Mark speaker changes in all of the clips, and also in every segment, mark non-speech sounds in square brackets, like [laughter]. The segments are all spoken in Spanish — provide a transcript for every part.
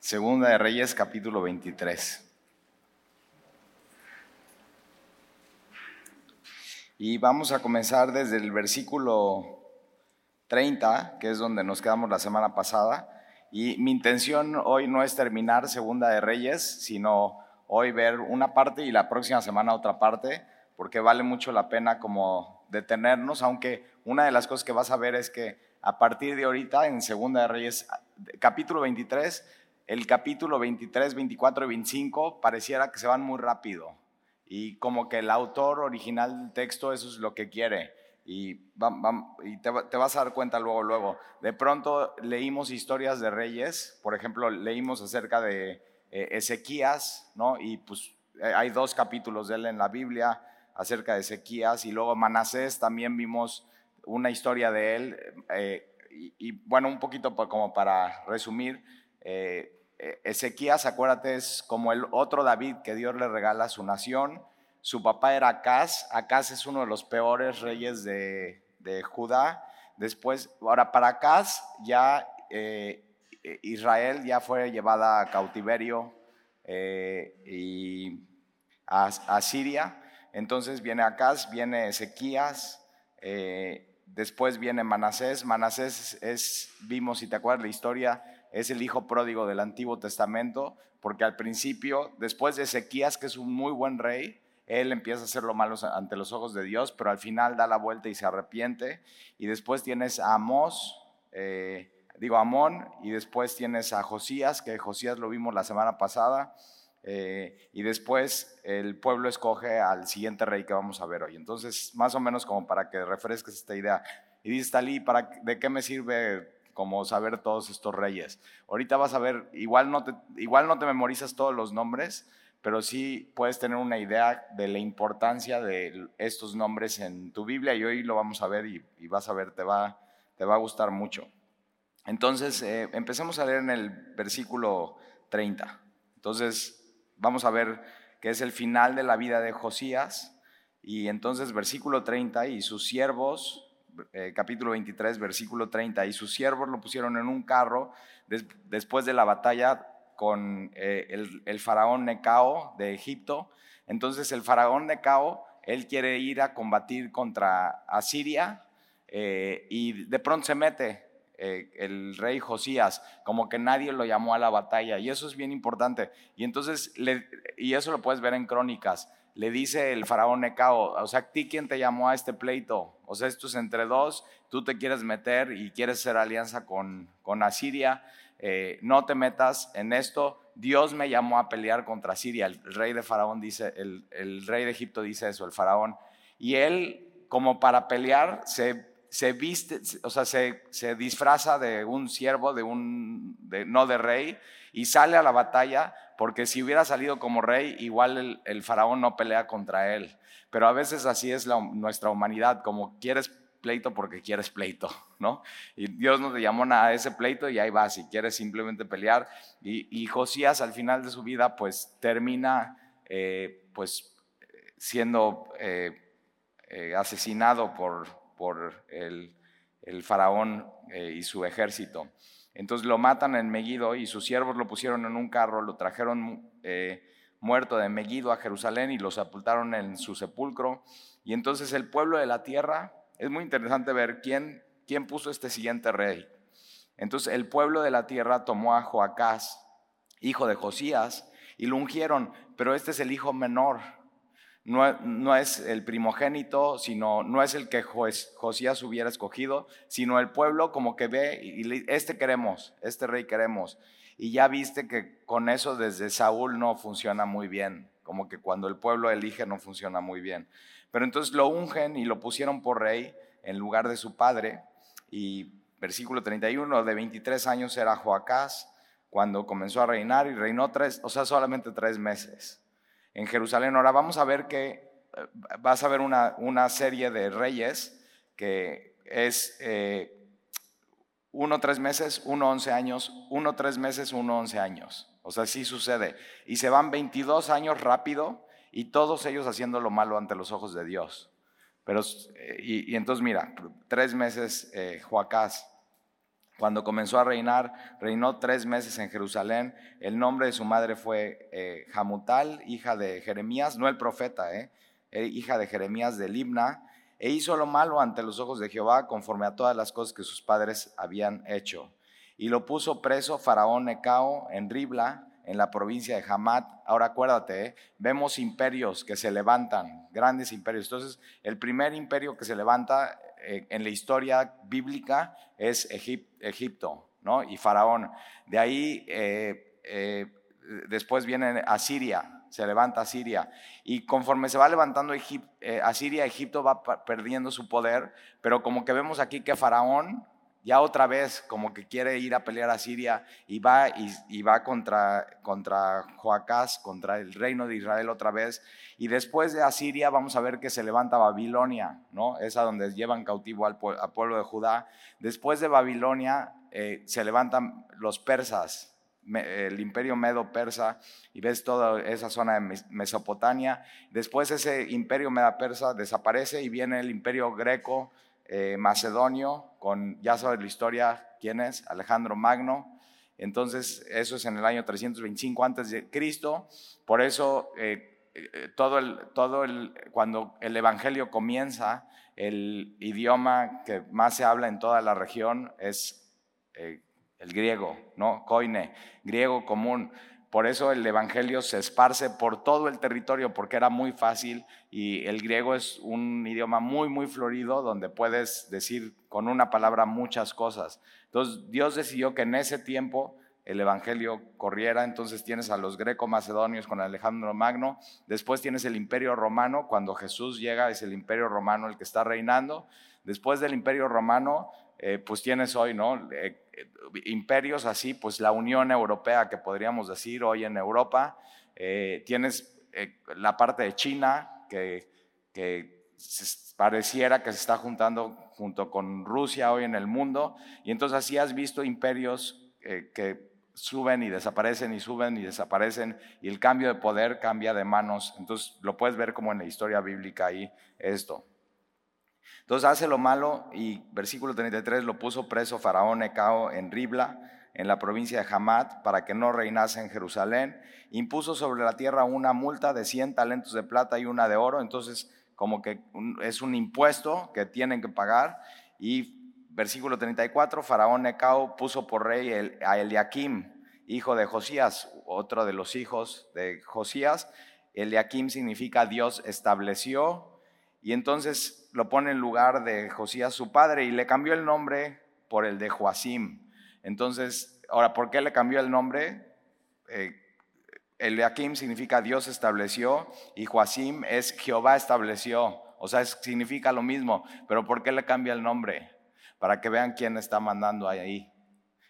Speaker 1: Segunda de Reyes, capítulo 23. Y vamos a comenzar desde el versículo 30, que es donde nos quedamos la semana pasada. Y mi intención hoy no es terminar Segunda de Reyes, sino hoy ver una parte y la próxima semana otra parte, porque vale mucho la pena como detenernos, aunque una de las cosas que vas a ver es que a partir de ahorita en Segunda de Reyes, capítulo 23, el capítulo 23, 24 y 25 pareciera que se van muy rápido y como que el autor original del texto eso es lo que quiere y, te, vas a dar cuenta luego, luego. De pronto leímos historias de reyes, por ejemplo, leímos acerca de eh, Ezequías, ¿no? Y pues eh, hay dos capítulos de él en la Biblia acerca de Ezequías y luego Manasés también vimos una historia de él. Eh, y, bueno, un poquito como para resumir, eh, Ezequías, acuérdate, es como el otro David que Dios le regala a su nación. Su papá era Acaz. Acaz es uno de los peores reyes de, Judá. Después, ahora para Acaz ya eh, Israel ya fue llevada a cautiverio y a, Siria. Entonces viene Acaz, viene Ezequías, Después viene Manasés. Manasés es, vimos, si te acuerdas la historia, es el hijo pródigo del Antiguo Testamento, porque al principio, después de Ezequías, que es un muy buen rey, él empieza a hacer lo malo ante los ojos de Dios, pero al final da la vuelta y se arrepiente. Y después tienes a Amós, eh, digo Amón, y después tienes a Josías, que Josías lo vimos la semana pasada. Eh, y después el pueblo escoge al siguiente rey que vamos a ver hoy. Entonces, más o menos como para que refresques esta idea. Y dice Talí, ¿para, ¿de qué me sirve como saber todos estos reyes? Ahorita vas a ver, igual no te, igual no te memorizas todos los nombres, pero sí puedes tener una idea de la importancia de estos nombres en tu Biblia y hoy lo vamos a ver y, vas a ver, te va, te va a gustar mucho. Entonces, eh, empecemos a leer en el versículo 30. Entonces, vamos a ver que es el final de la vida de Josías. Y entonces versículo 30 y sus siervos, eh, capítulo 23, versículo 30, y sus siervos lo pusieron en un carro después de la batalla con eh, el, faraón Necao de Egipto. Entonces el faraón Necao, él quiere ir a combatir contra Asiria eh, y de pronto se mete el rey Josías, como que nadie lo llamó a la batalla, y eso es bien importante. Y entonces, y eso lo puedes ver en crónicas, le dice el faraón Necao, o sea, ¿a ti quién te llamó a este pleito? O sea, esto es entre dos, tú te quieres meter y quieres hacer alianza con, con Asiria, eh, no te metas en esto, Dios me llamó a pelear contra Asiria, el rey de faraón dice, el, rey de Egipto dice eso, el faraón, y él como para pelear se se viste, o sea, se, se disfraza de un siervo, de un, no de rey, y sale a la batalla, porque si hubiera salido como rey, igual el, faraón no pelea contra él. Pero a veces así es nuestra humanidad, como quieres pleito porque quieres pleito, ¿no? Y Dios no te llamó a ese pleito y ahí va, si quieres simplemente pelear. Y, Josías al final de su vida, pues termina, eh, pues, siendo eh, eh, asesinado por, por el, faraón y su ejército. Entonces lo matan en Megiddo y sus siervos lo pusieron en un carro, lo trajeron eh, muerto de Megiddo a Jerusalén y lo sepultaron en su sepulcro. Y entonces el pueblo de la tierra, es muy interesante ver quién, quién puso este siguiente rey. Entonces el pueblo de la tierra tomó a Joacás, hijo de Josías, y lo ungieron, pero este es el hijo menor no, es el primogénito, sino no es el que Josías hubiera escogido, sino el pueblo como que ve y este queremos, este rey queremos. Y ya viste que con eso desde Saúl no funciona muy bien, como que cuando el pueblo elige no funciona muy bien. Pero entonces lo ungen y lo pusieron por rey en lugar de su padre. Y versículo 31, de 23 años era Joacás cuando comenzó a reinar y reinó tres, o sea, solamente tres meses en Jerusalén. Ahora vamos a ver que eh, vas a ver una, una serie de reyes que es eh, uno tres meses, uno once años, uno tres meses, uno once años. O sea, sí sucede. Y se van 22 años rápido y todos ellos haciendo lo malo ante los ojos de Dios. Pero, eh, y, entonces mira, tres meses Joacás, Cuando comenzó a reinar, reinó tres meses en Jerusalén. El nombre de su madre fue eh, Jamutal, hija de Jeremías, no el profeta, eh, eh, hija de Jeremías de Libna, e hizo lo malo ante los ojos de Jehová conforme a todas las cosas que sus padres habían hecho. Y lo puso preso Faraón Necao en Ribla, en la provincia de Hamat. Ahora acuérdate, ¿eh? vemos imperios que se levantan, grandes imperios. Entonces, el primer imperio que se levanta en la historia bíblica es Egipto ¿no? y Faraón. De ahí eh, después viene Asiria, se levanta Asiria. Y conforme se va levantando Asiria, Egipto va perdiendo su poder, pero como que vemos aquí que Faraón ya otra vez como que quiere ir a pelear a Siria y va, y, va contra, contra Joacás, contra el reino de Israel otra vez. Y después de Asiria vamos a ver que se levanta Babilonia, ¿no? Es a donde llevan cautivo al, pueblo de Judá. Después de Babilonia eh, se levantan los persas, el imperio medo-persa, y ves toda esa zona de Mesopotamia. Después ese imperio medo-persa desaparece y viene el imperio greco, eh, macedonio, con, ya sabes la historia, ¿quién es? Alejandro Magno. Entonces, eso es en el año 325 antes de Cristo. Por eso, eh, eh, todo el, todo el, cuando el Evangelio comienza, el idioma que más se habla en toda la región es el griego, ¿no? Koine, griego común. Por eso el Evangelio se esparce por todo el territorio porque era muy fácil y el griego es un idioma muy, muy florido donde puedes decir con una palabra muchas cosas. Entonces Dios decidió que en ese tiempo el Evangelio corriera, entonces tienes a los greco-macedonios con Alejandro Magno, después tienes el imperio romano, cuando Jesús llega es el imperio romano el que está reinando, después del imperio romano eh, pues tienes hoy, ¿no? Eh, imperios así, pues la Unión Europea, que podríamos decir hoy en Europa, eh, tienes la parte de China, que, pareciera que se está juntando junto con Rusia hoy en el mundo, y entonces así has visto imperios que suben y desaparecen y suben y desaparecen, y el cambio de poder cambia de manos, entonces lo puedes ver como en la historia bíblica ahí esto. Entonces hace lo malo y versículo 33 lo puso preso Faraón Necao en Ribla, en la provincia de Hamat, para que no reinase en Jerusalén. Impuso sobre la tierra una multa de 100 talentos de plata y una de oro. Entonces, como que es un impuesto que tienen que pagar. Y versículo 34, Faraón Necao puso por rey a Eliakim, hijo de Josías, otro de los hijos de Josías. Eliakim significa Dios estableció y entonces lo pone en lugar de Josías su padre y le cambió el nombre por el de Joacim. Entonces, ahora, ¿por qué le cambió el nombre? Eh, Eliakim significa Dios estableció y Joacim es Jehová estableció. O sea, significa lo mismo, pero ¿por qué le cambia el nombre? Para que vean quién está mandando ahí.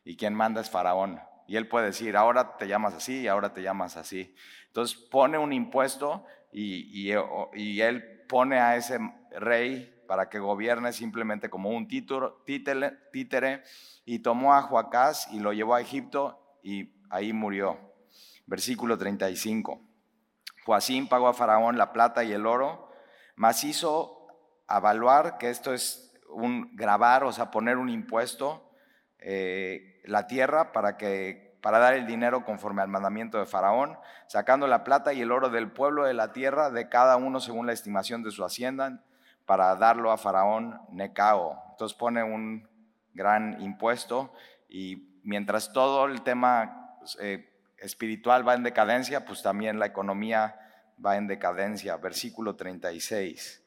Speaker 1: Y quién manda es Faraón. Y él puede decir, ahora te llamas así y ahora te llamas así. Entonces pone un impuesto y él pone a ese rey para que gobierne simplemente como un títere, y tomó a Joacás y lo llevó a Egipto y ahí murió. Versículo 35. Joacín pagó a Faraón la plata y el oro, mas hizo avaluar, que esto es un grabar, o sea, poner un impuesto, eh, la tierra para que para dar el dinero conforme al mandamiento de Faraón, sacando la plata y el oro del pueblo de la tierra, de cada uno según la estimación de su hacienda, para darlo a Faraón Necao. Entonces pone un gran impuesto y mientras todo el tema eh, espiritual va en decadencia, pues también la economía va en decadencia. Versículo 36.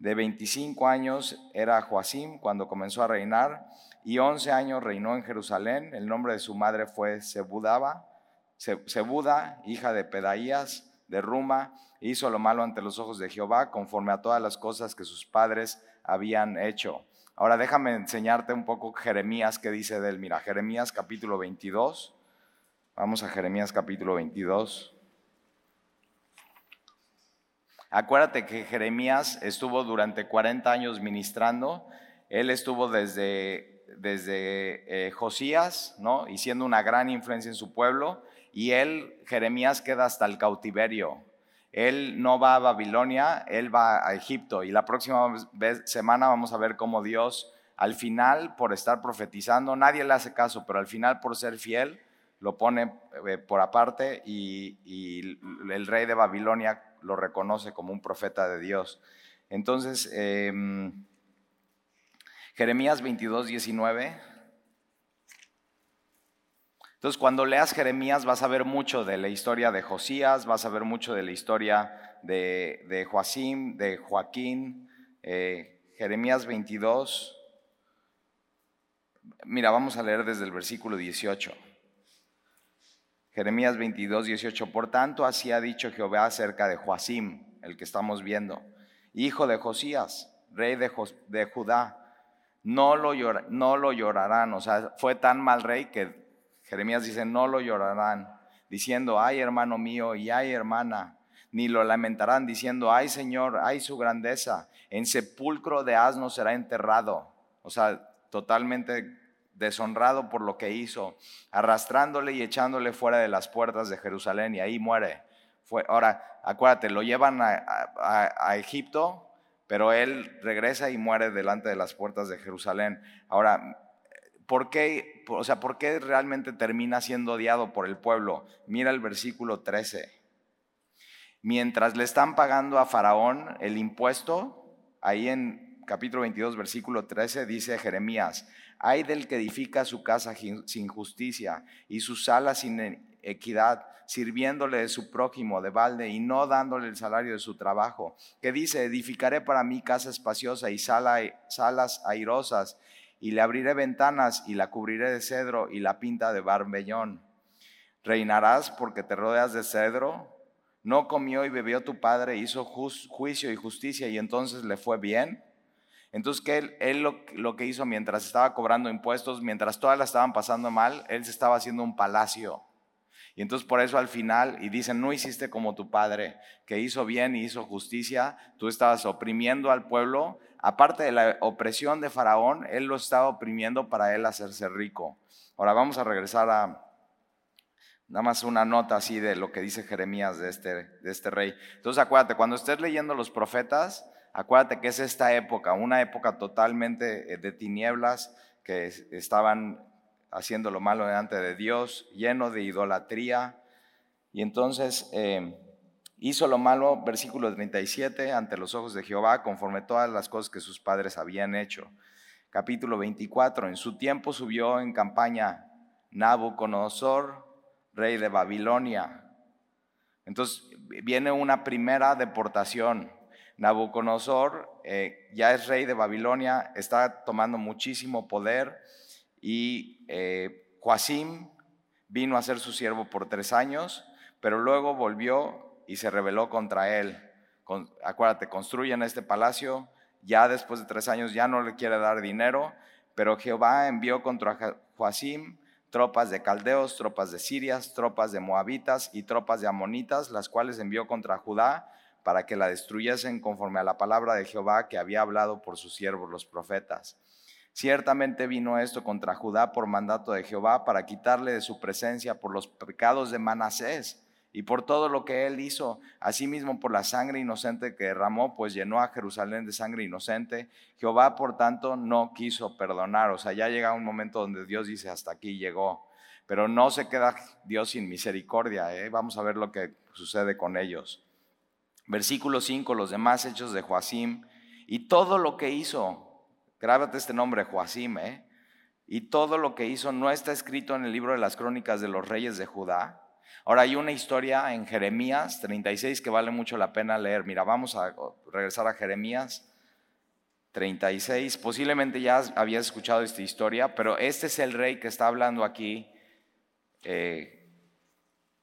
Speaker 1: De 25 años era Joacim cuando comenzó a reinar y 11 años reinó en Jerusalén. El nombre de su madre fue Sebudaba, Sebuda, hija de Pedaías, de Ruma, hizo lo malo ante los ojos de Jehová, conforme a todas las cosas que sus padres habían hecho. Ahora déjame enseñarte un poco Jeremías que dice de él. Mira, Jeremías capítulo 22. Vamos a Jeremías capítulo 22. Acuérdate que Jeremías estuvo durante 40 años ministrando. Él estuvo desde, desde eh, Josías, ¿no? Y siendo una gran influencia en su pueblo. Y él, Jeremías, queda hasta el cautiverio. Él no va a Babilonia, él va a Egipto. Y la próxima semana vamos a ver cómo Dios al final por estar profetizando, nadie le hace caso, pero al final por ser fiel, lo pone eh, por aparte y, el rey de Babilonia lo reconoce como un profeta de Dios. Entonces, em, Jeremías 22, 19. Entonces, cuando leas Jeremías vas a ver mucho de la historia de Josías, vas a ver mucho de la historia de, de Joacim, de Joaquín. Eh, Jeremías 22. Mira, vamos a leer desde el versículo 18. Jeremías 22, 18. Por tanto, así ha dicho Jehová acerca de Joacim, el que estamos viendo, hijo de Josías, rey de, Judá. No lo, no lo llorarán, o sea, fue tan mal rey que Jeremías dice, no lo llorarán, diciendo, ay hermano mío y ay hermana, ni lo lamentarán diciendo, ay Señor, ay su grandeza, en sepulcro de asno será enterrado. O sea, totalmente deshonrado por lo que hizo, arrastrándole y echándole fuera de las puertas de Jerusalén y ahí muere. Fue, ahora, acuérdate, lo llevan a Egipto, pero él regresa y muere delante de las puertas de Jerusalén. Ahora, ¿Por qué, o sea, ¿por qué realmente termina siendo odiado por el pueblo? Mira el versículo 13. Mientras le están pagando a Faraón el impuesto, ahí en capítulo 22, versículo 13, dice Jeremías, hay del que edifica su casa sin justicia y su sala sin equidad, sirviéndole de su prójimo de balde y no dándole el salario de su trabajo, que dice, edificaré para mí casa espaciosa y salas airosas y le abriré ventanas y la cubriré de cedro y la pinta de barbellón. Reinarás porque te rodeas de cedro. No comió y bebió tu padre, hizo juicio y justicia y entonces le fue bien. Entonces, que él, lo, que hizo mientras estaba cobrando impuestos, mientras todas la estaban pasando mal, él se estaba haciendo un palacio. Y entonces por eso al final, y dicen, no hiciste como tu padre, que hizo bien y hizo justicia, tú estabas oprimiendo al pueblo aparte de la opresión de Faraón, él lo estaba oprimiendo para él hacerse rico. Ahora vamos a regresar a nada más una nota así de lo que dice Jeremías de este, de este rey. Entonces acuérdate, cuando estés leyendo los profetas, acuérdate que es esta época, una época totalmente eh, de tinieblas, que estaban haciendo lo malo delante de Dios, lleno de idolatría. Y entonces... Eh, Hizo lo malo, versículo 37, ante los ojos de Jehová, conforme todas las cosas que sus padres habían hecho. Capítulo 24, en su tiempo subió en campaña Nabucodonosor, rey de Babilonia. Entonces viene una primera deportación. Nabucodonosor eh, ya es rey de Babilonia, está tomando muchísimo poder y eh, Joacim vino a ser su siervo por tres años, pero luego volvió y se rebeló contra él. acuérdate, construyen este palacio, ya después de tres años ya no le quiere dar dinero, pero Jehová envió contra Joacim tropas de caldeos, tropas de sirias, tropas de moabitas y tropas de amonitas, las cuales envió contra Judá para que la destruyesen conforme a la palabra de Jehová que había hablado por sus siervos los profetas. Ciertamente vino esto contra Judá por mandato de Jehová para quitarle de su presencia por los pecados de Manasés y por todo lo que él hizo, asimismo por la sangre inocente que derramó, pues llenó a Jerusalén de sangre inocente. Jehová, por tanto, no quiso perdonar. O sea, ya llega un momento donde Dios dice, hasta aquí llegó. Pero no se queda Dios sin misericordia. ¿eh? Vamos a ver lo que sucede con ellos. Versículo 5, los demás hechos de Joacim. Y todo lo que hizo, grábate este nombre, Joacim, ¿eh? y todo lo que hizo no está escrito en el libro de las crónicas de los reyes de Judá. Ahora hay una historia en Jeremías 36 que vale mucho la pena leer. Mira, vamos a regresar a Jeremías 36. Posiblemente ya habías escuchado esta historia, pero este es el rey que está hablando aquí, eh,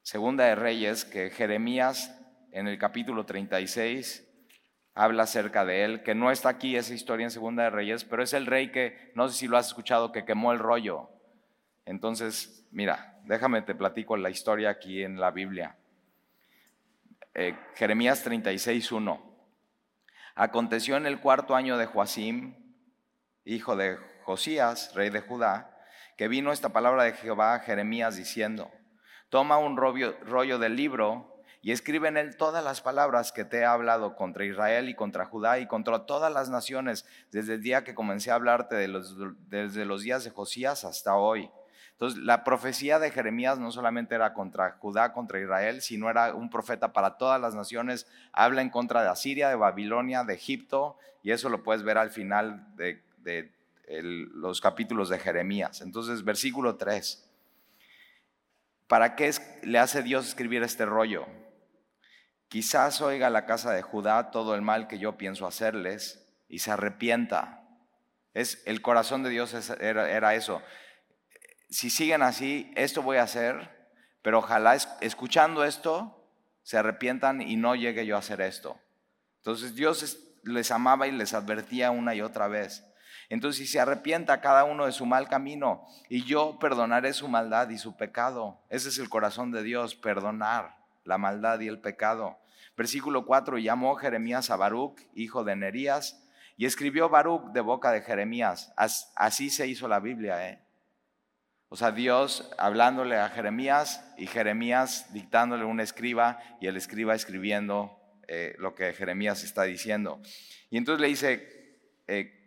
Speaker 1: Segunda de Reyes, que Jeremías en el capítulo 36 habla acerca de él, que no está aquí esa historia en Segunda de Reyes, pero es el rey que, no sé si lo has escuchado, que quemó el rollo. Entonces, mira, Déjame te platico la historia aquí en la Biblia. Eh, Jeremías 36.1. Aconteció en el cuarto año de Joacim, hijo de Josías, rey de Judá, que vino esta palabra de Jehová a Jeremías diciendo, toma un rollo, rollo del libro y escribe en él todas las palabras que te he hablado contra Israel y contra Judá y contra todas las naciones, desde el día que comencé a hablarte de los, desde los días de Josías hasta hoy. Entonces, la profecía de Jeremías no solamente era contra Judá, contra Israel, sino era un profeta para todas las naciones. Habla en contra de Asiria, de Babilonia, de Egipto, y eso lo puedes ver al final de, los capítulos de Jeremías. Entonces, versículo 3. ¿Para qué le hace Dios escribir este rollo? Quizás oiga la casa de Judá todo el mal que yo pienso hacerles y se arrepienta. Es, el corazón de Dios era, eso. Si siguen así, esto voy a hacer, pero ojalá escuchando esto se arrepientan y no llegue yo a hacer esto. Entonces Dios les amaba y les advertía una y otra vez. Entonces, si se arrepienta cada uno de su mal camino y yo perdonaré su maldad y su pecado. Ese es el corazón de Dios, perdonar la maldad y el pecado. Versículo 4, llamó Jeremías a Baruch, hijo de Nerías, y escribió Baruch de boca de Jeremías. Así se hizo la Biblia, ¿eh? O sea, Dios hablándole a Jeremías y Jeremías dictándole un escriba y el escriba escribiendo eh, lo que Jeremías está diciendo. Y entonces le dice, eh,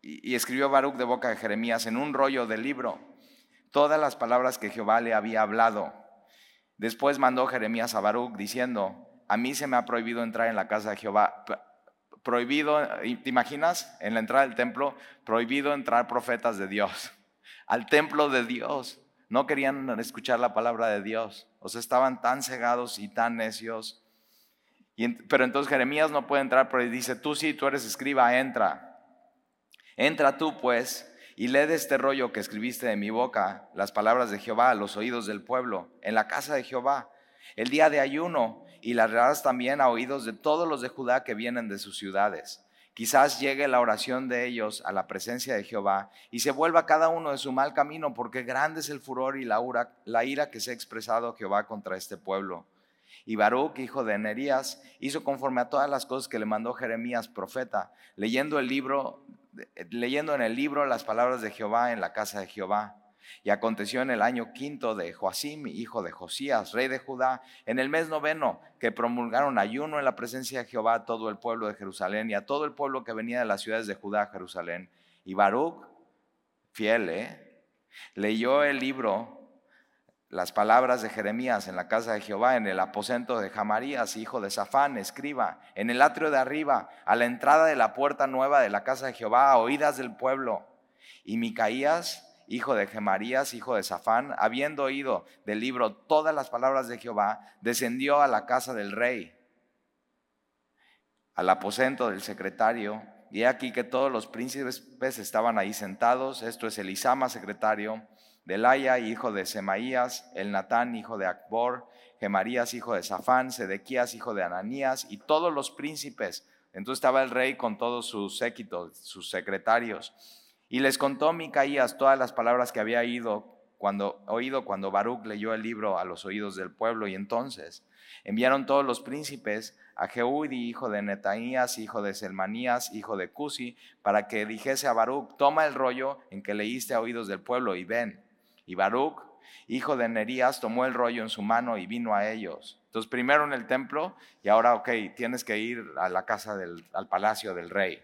Speaker 1: y, escribió Baruch de boca de Jeremías en un rollo del libro todas las palabras que Jehová le había hablado. Después mandó Jeremías a Baruch diciendo, a mí se me ha prohibido entrar en la casa de Jehová. Prohibido, ¿te imaginas? En la entrada del templo, prohibido entrar profetas de Dios. [laughs] Al templo de Dios. No querían escuchar la palabra de Dios. O sea, estaban tan cegados y tan necios. pero entonces Jeremías no puede entrar, pero dice, tú sí, tú eres escriba, entra. Entra tú, pues, y lee de este rollo que escribiste de mi boca, las palabras de Jehová a los oídos del pueblo, en la casa de Jehová, el día de ayuno, y las harás también a oídos de todos los de Judá que vienen de sus ciudades. Quizás llegue la oración de ellos a la presencia de Jehová y se vuelva cada uno de su mal camino, porque grande es el furor y la, ira que se ha expresado Jehová contra este pueblo. Y Baruch, hijo de Nerías, hizo conforme a todas las cosas que le mandó Jeremías, profeta, leyendo el libro leyendo en el libro las palabras de Jehová en la casa de Jehová. Y aconteció en el año quinto de Joacim, hijo de Josías, rey de Judá, en el mes noveno, que promulgaron ayuno en la presencia de Jehová a todo el pueblo de Jerusalén y a todo el pueblo que venía de las ciudades de Judá a Jerusalén. Y Baruch, fiel, ¿eh? leyó el libro las palabras de Jeremías en la casa de Jehová, en el aposento de Jamarías, hijo de Safán, escriba, en el atrio de arriba, a la entrada de la puerta nueva de la casa de Jehová, a oídas del pueblo. Y Micaías, hijo de Gemarías, hijo de Safán, habiendo oído del libro todas las palabras de Jehová, descendió a la casa del rey, al aposento del secretario, y aquí que todos los príncipes estaban ahí sentados, esto es Elisama, secretario, Delaya, hijo de Semaías, el Natán, hijo de Acbor, Gemarías, hijo de Safán, Sedequías, hijo de Ananías, y todos los príncipes. Entonces estaba el rey con todos sus séquitos, sus secretarios. Y les contó Micaías todas las palabras que había oído cuando, oído cuando Baruch leyó el libro a los oídos del pueblo. Y entonces enviaron todos los príncipes a Jeudi, hijo de Netaías, hijo de Selmanías, hijo de Cusi, para que dijese a Baruch, toma el rollo en que leíste a oídos del pueblo y ven. Y Baruch, hijo de Nerías, tomó el rollo en su mano y vino a ellos. Entonces, primero en el templo y ahora, ok, tienes que ir a la casa del, al palacio del rey.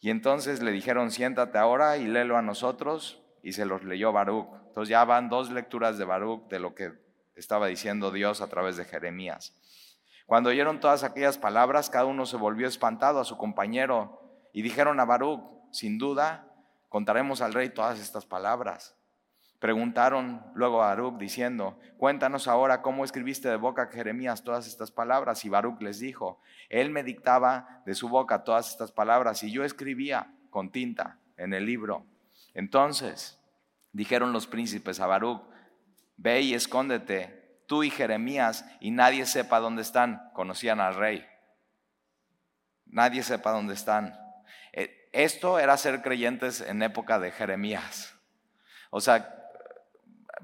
Speaker 1: Y entonces le dijeron, siéntate ahora y léelo a nosotros, y se los leyó Baruch. Entonces ya van dos lecturas de Baruch de lo que estaba diciendo Dios a través de Jeremías. Cuando oyeron todas aquellas palabras, cada uno se volvió espantado a su compañero y dijeron a Baruch, sin duda, contaremos al rey todas estas palabras. Preguntaron luego a Baruch diciendo, cuéntanos ahora cómo escribiste de boca Jeremías todas estas palabras. Y Baruch les dijo, él me dictaba de su boca todas estas palabras y yo escribía con tinta en el libro. Entonces dijeron los príncipes a Baruch, ve y escóndete tú y Jeremías y nadie sepa dónde están. Conocían al rey. Nadie sepa dónde están. Eh, esto era ser creyentes en época de Jeremías. O sea,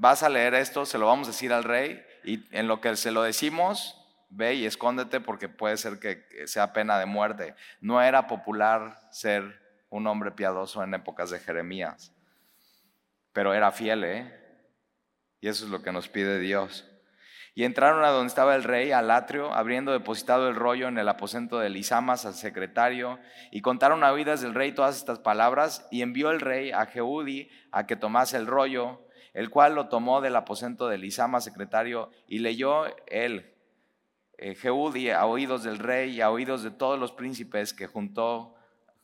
Speaker 1: vas a leer esto, se lo vamos a decir al rey y en lo que se lo decimos, ve y escóndete porque puede ser que sea pena de muerte. No era popular ser un hombre piadoso en épocas de Jeremías, pero era fiel, ¿eh? Y eso es lo que nos pide Dios. Y entraron a donde estaba el rey, al atrio, habiendo depositado el rollo en el aposento de Lisamas, al secretario, y contaron a oídas del rey todas estas palabras, y envió el rey a Jehudi a que tomase el rollo, el cual lo tomó del aposento de Lisamas, secretario, y leyó él, eh, Jehudi, a oídos del rey y a oídos de todos los príncipes que junto,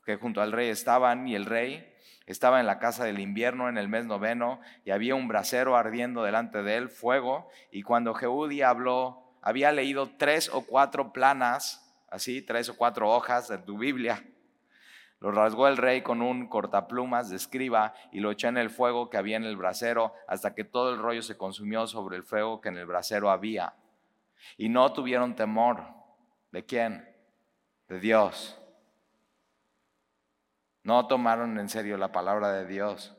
Speaker 1: que junto al rey estaban, y el rey estaba en la casa del invierno en el mes noveno y había un brasero ardiendo delante de él, fuego, y cuando Jehudi habló, había leído tres o cuatro planas, así, tres o cuatro hojas de tu Biblia. Lo rasgó el rey con un cortaplumas de escriba y lo echó en el fuego que había en el brasero hasta que todo el rollo se consumió sobre el fuego que en el brasero había. Y no tuvieron temor. ¿De quién? De Dios no tomaron en serio la palabra de Dios,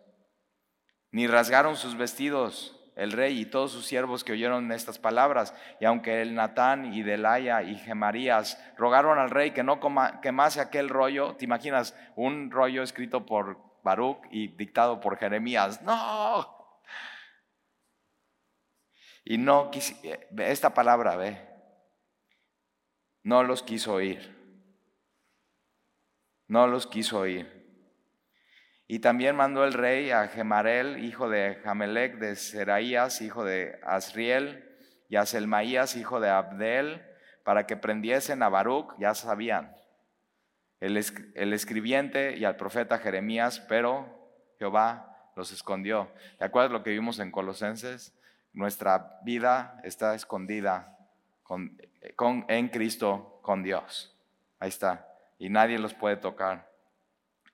Speaker 1: ni rasgaron sus vestidos el rey y todos sus siervos que oyeron estas palabras. Y aunque el Natán y Delaya y Gemarías rogaron al rey que no quemase aquel rollo, ¿te imaginas un rollo escrito por Baruch y dictado por Jeremías? No. Y no esta palabra, ve, no los quiso oír. No los quiso oír. Y también mandó el rey a Gemarel, hijo de Jamelec, de Seraías, hijo de Asriel, y a Selmaías, hijo de Abdel, para que prendiesen a Baruch, ya sabían, el, escribiente y al profeta Jeremías, pero Jehová los escondió. ¿Te acuerdas lo que vimos en Colosenses? Nuestra vida está escondida con, con, en Cristo con Dios. Ahí está. Y nadie los puede tocar.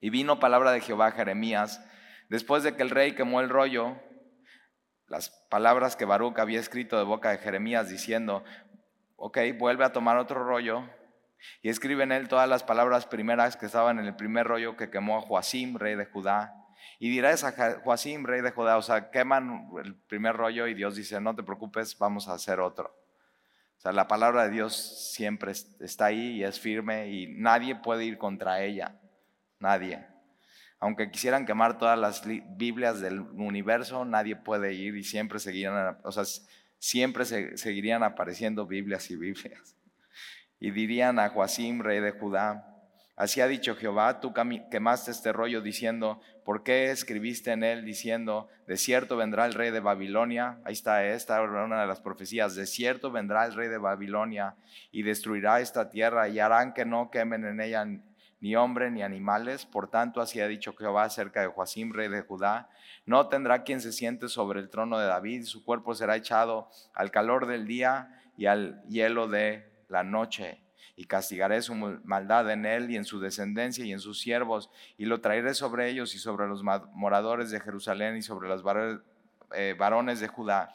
Speaker 1: Y vino palabra de Jehová a Jeremías, después de que el rey quemó el rollo, las palabras que Baruch había escrito de boca de Jeremías diciendo, ok, vuelve a tomar otro rollo y escribe en él todas las palabras primeras que estaban en el primer rollo que quemó Joacim, rey de Judá. Y dirás a Joacim, rey de Judá, o sea, queman el primer rollo y Dios dice, no te preocupes, vamos a hacer otro. O sea, la palabra de Dios siempre está ahí y es firme y nadie puede ir contra ella. Nadie. Aunque quisieran quemar todas las Biblias del universo, nadie puede ir y siempre seguirían, o sea, siempre seguirían apareciendo Biblias y Biblias. Y dirían a Joacim, rey de Judá, Así ha dicho Jehová, tú quemaste este rollo diciendo, ¿por qué escribiste en él diciendo, de cierto vendrá el rey de Babilonia? Ahí está esta, una de las profecías, de cierto vendrá el rey de Babilonia y destruirá esta tierra y harán que no quemen en ella ni hombre ni animales. Por tanto, así ha dicho Jehová acerca de Joacim, rey de Judá. No tendrá quien se siente sobre el trono de David, su cuerpo será echado al calor del día y al hielo de la noche. Y castigaré su maldad en él y en su descendencia y en sus siervos, y lo traeré sobre ellos y sobre los moradores de Jerusalén y sobre los eh, varones de Judá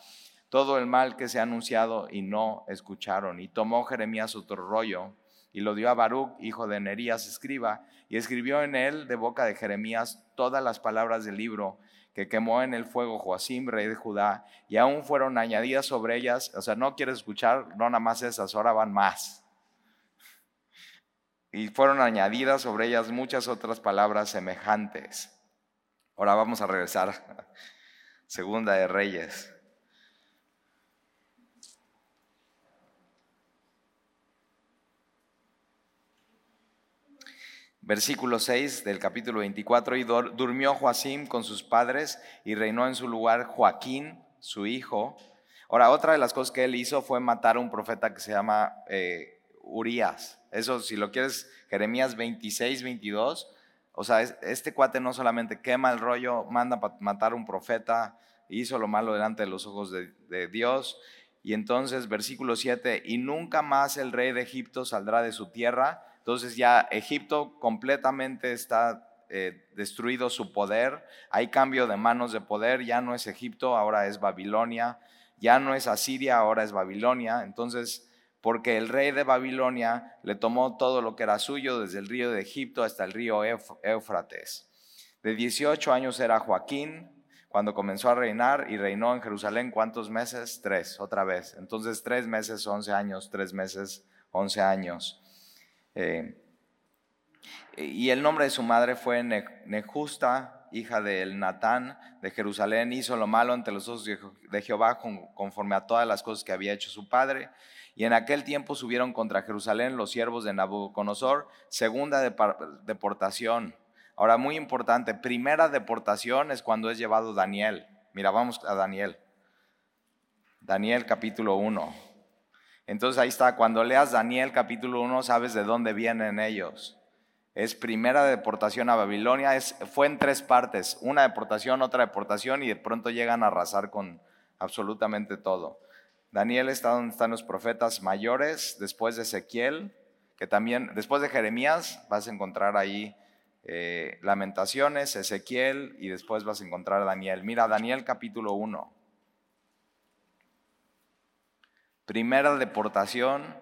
Speaker 1: todo el mal que se ha anunciado y no escucharon. Y tomó Jeremías otro rollo y lo dio a Baruch, hijo de Nerías, escriba, y escribió en él de boca de Jeremías todas las palabras del libro que quemó en el fuego Joacim, rey de Judá, y aún fueron añadidas sobre ellas, o sea, no quieres escuchar, no nada más esas, ahora van más. Y fueron añadidas sobre ellas muchas otras palabras semejantes. Ahora vamos a regresar. Segunda de Reyes. Versículo 6 del capítulo 24, y durmió Joacim con sus padres y reinó en su lugar Joaquín, su hijo. Ahora, otra de las cosas que él hizo fue matar a un profeta que se llama eh, Urias. Eso, si lo quieres, Jeremías 26, 22. O sea, este cuate no solamente quema el rollo, manda matar a un profeta, hizo lo malo delante de los ojos de, de Dios. Y entonces, versículo 7, y nunca más el rey de Egipto saldrá de su tierra entonces ya Egipto completamente está eh, destruido su poder, hay cambio de manos de poder, ya no es Egipto, ahora es Babilonia, ya no es Asiria, ahora es Babilonia. Entonces, porque el rey de Babilonia le tomó todo lo que era suyo, desde el río de Egipto hasta el río Éufrates. De 18 años era Joaquín cuando comenzó a reinar y reinó en Jerusalén, ¿cuántos meses? Tres, otra vez. Entonces, tres meses, once años, tres meses, once años. Eh, y el nombre de su madre fue Nejusta, hija de Natán de Jerusalén, hizo lo malo ante los ojos de Jehová conforme a todas las cosas que había hecho su padre. Y en aquel tiempo subieron contra Jerusalén los siervos de Nabucodonosor, segunda deportación. Ahora, muy importante, primera deportación es cuando es llevado Daniel. Mira, vamos a Daniel. Daniel capítulo 1. Entonces ahí está, cuando leas Daniel capítulo 1 sabes de dónde vienen ellos es primera deportación a Babilonia, es, fue en tres partes, una deportación, otra deportación y de pronto llegan a arrasar con absolutamente todo. Daniel está donde están los profetas mayores, después de Ezequiel, que también, después de Jeremías vas a encontrar ahí eh, Lamentaciones, Ezequiel y después vas a encontrar Daniel. Mira, Daniel capítulo 1. Primera deportación,